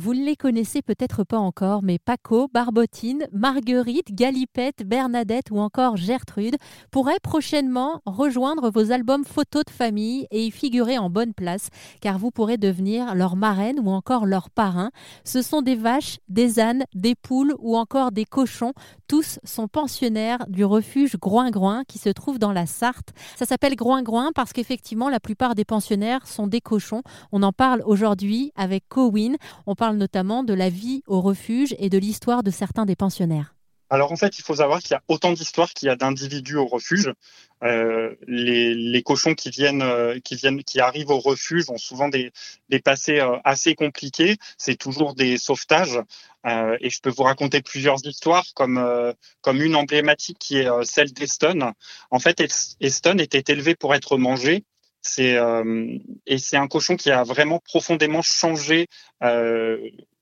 Vous ne les connaissez peut-être pas encore, mais Paco, Barbotine, Marguerite, Galipette, Bernadette ou encore Gertrude pourraient prochainement rejoindre vos albums photos de famille et y figurer en bonne place, car vous pourrez devenir leur marraine ou encore leur parrain. Ce sont des vaches, des ânes, des poules ou encore des cochons. Tous sont pensionnaires du refuge Groin-Groin qui se trouve dans la Sarthe. Ça s'appelle Groin-Groin parce qu'effectivement, la plupart des pensionnaires sont des cochons. On en parle aujourd'hui avec Cowin. On parle notamment de la vie au refuge et de l'histoire de certains des pensionnaires. Alors en fait, il faut savoir qu'il y a autant d'histoires qu'il y a d'individus au refuge. Euh, les, cochons qui viennent, euh, qui viennent, qui arrivent au refuge ont souvent des, des passés euh, assez compliqués. C'est toujours des sauvetages. et je peux vous raconter plusieurs histoires, comme comme une emblématique qui est celle d'Eston. En fait, Eston était élevé pour être mangé. C'est et c'est un cochon qui a vraiment profondément changé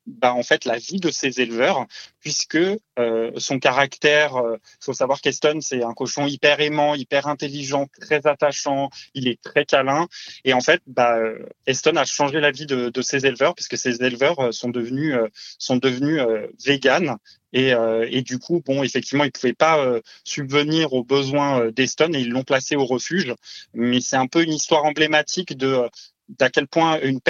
bah, en fait la vie de ses éleveurs, puisque euh, son caractère, il euh, faut savoir qu'Eston c'est un cochon hyper aimant, hyper intelligent, très attachant, il est très câlin, et en fait, bah, Eston a changé la vie de, de ses éleveurs, puisque ses éleveurs euh, sont devenus sont devenus véganes et, et, du coup, bon, effectivement, ils pouvaient pas subvenir aux besoins d'Eston et ils l'ont placé au refuge. Mais c'est un peu une histoire emblématique de d'à quel point une,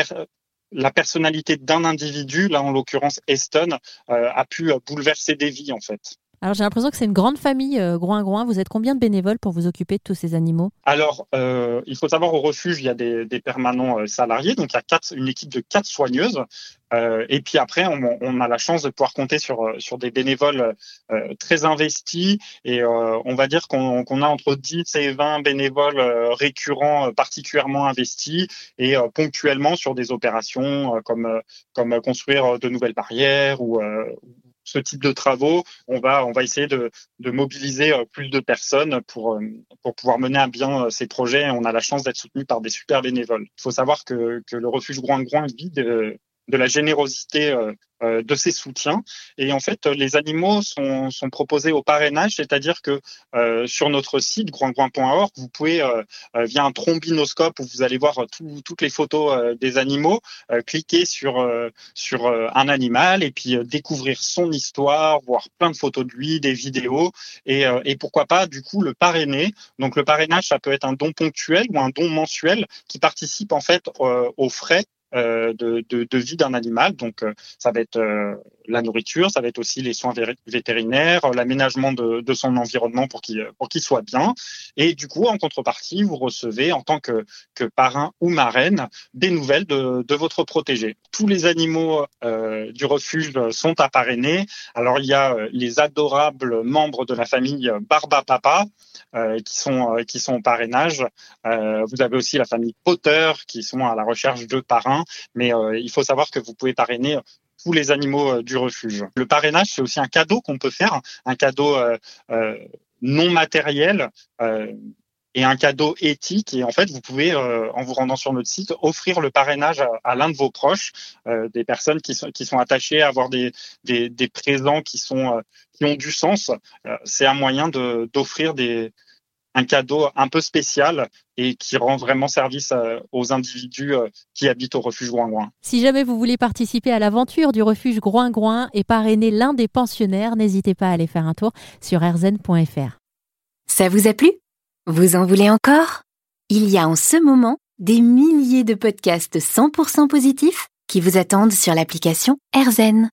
la personnalité d'un individu, là en l'occurrence Eston, euh, a pu euh, bouleverser des vies en fait. Alors j'ai l'impression que c'est une grande famille euh, Groin-Groin. Vous êtes combien de bénévoles pour vous occuper de tous ces animaux? Alors euh, il faut savoir au refuge il y a des, permanents euh, salariés, donc il y a quatre, une équipe de quatre soigneuses. Euh, et puis après on, a la chance de pouvoir compter sur sur des bénévoles très investis et on va dire qu'on qu'on a entre 10 et 20 bénévoles récurrents particulièrement investis et ponctuellement sur des opérations comme comme construire de nouvelles barrières ou ce type de travaux, on va, on va essayer de, mobiliser euh, plus de personnes pour, euh, pour pouvoir mener à bien euh, ces projets. On a la chance d'être soutenu par des super bénévoles. Il faut savoir que, que le refuge Groin-Groin vit de, de la générosité euh, euh, de ses soutiens. Et en fait, les animaux sont, sont proposés au parrainage, c'est-à-dire que euh, sur notre site groingroin.org, vous pouvez, via un trombinoscope où vous allez voir toutes les photos des animaux, cliquer sur, sur un animal et puis découvrir son histoire, voir plein de photos de lui, des vidéos, et, et pourquoi pas, du coup, le parrainer. Donc le parrainage, ça peut être un don ponctuel ou un don mensuel qui participe en fait aux frais euh, de, vie d'un animal. Donc, euh, ça va être euh, la nourriture, ça va être aussi les soins vétérinaires, l'aménagement de, son environnement pour qu'il soit bien. Et du coup, en contrepartie, vous recevez en tant que, parrain ou marraine des nouvelles de, de votre protégé. Tous les animaux du refuge sont à parrainer. Alors, il y a les adorables membres de la famille Barba Papa qui sont qui sont au parrainage. vous avez aussi la famille Potter qui sont à la recherche de parrains mais euh, il faut savoir que vous pouvez parrainer tous les animaux euh, du refuge. Le parrainage, c'est aussi un cadeau qu'on peut faire, un cadeau euh, non matériel et un cadeau éthique. Et en fait, vous pouvez, en vous rendant sur notre site, offrir le parrainage à, l'un de vos proches, des personnes qui sont, attachées à avoir des présents qui, sont, qui ont du sens. c'est un moyen d'offrir des, un cadeau un peu spécial et qui rend vraiment service euh, aux individus euh, qui habitent au refuge Groin-Groin. Si jamais vous voulez participer à l'aventure du refuge Groin-Groin et parrainer l'un des pensionnaires, n'hésitez pas à aller faire un tour sur rzn.fr. Ça vous a plu? Vous en voulez encore? Il y a en ce moment des milliers de podcasts 100% positifs qui vous attendent sur l'application RZN.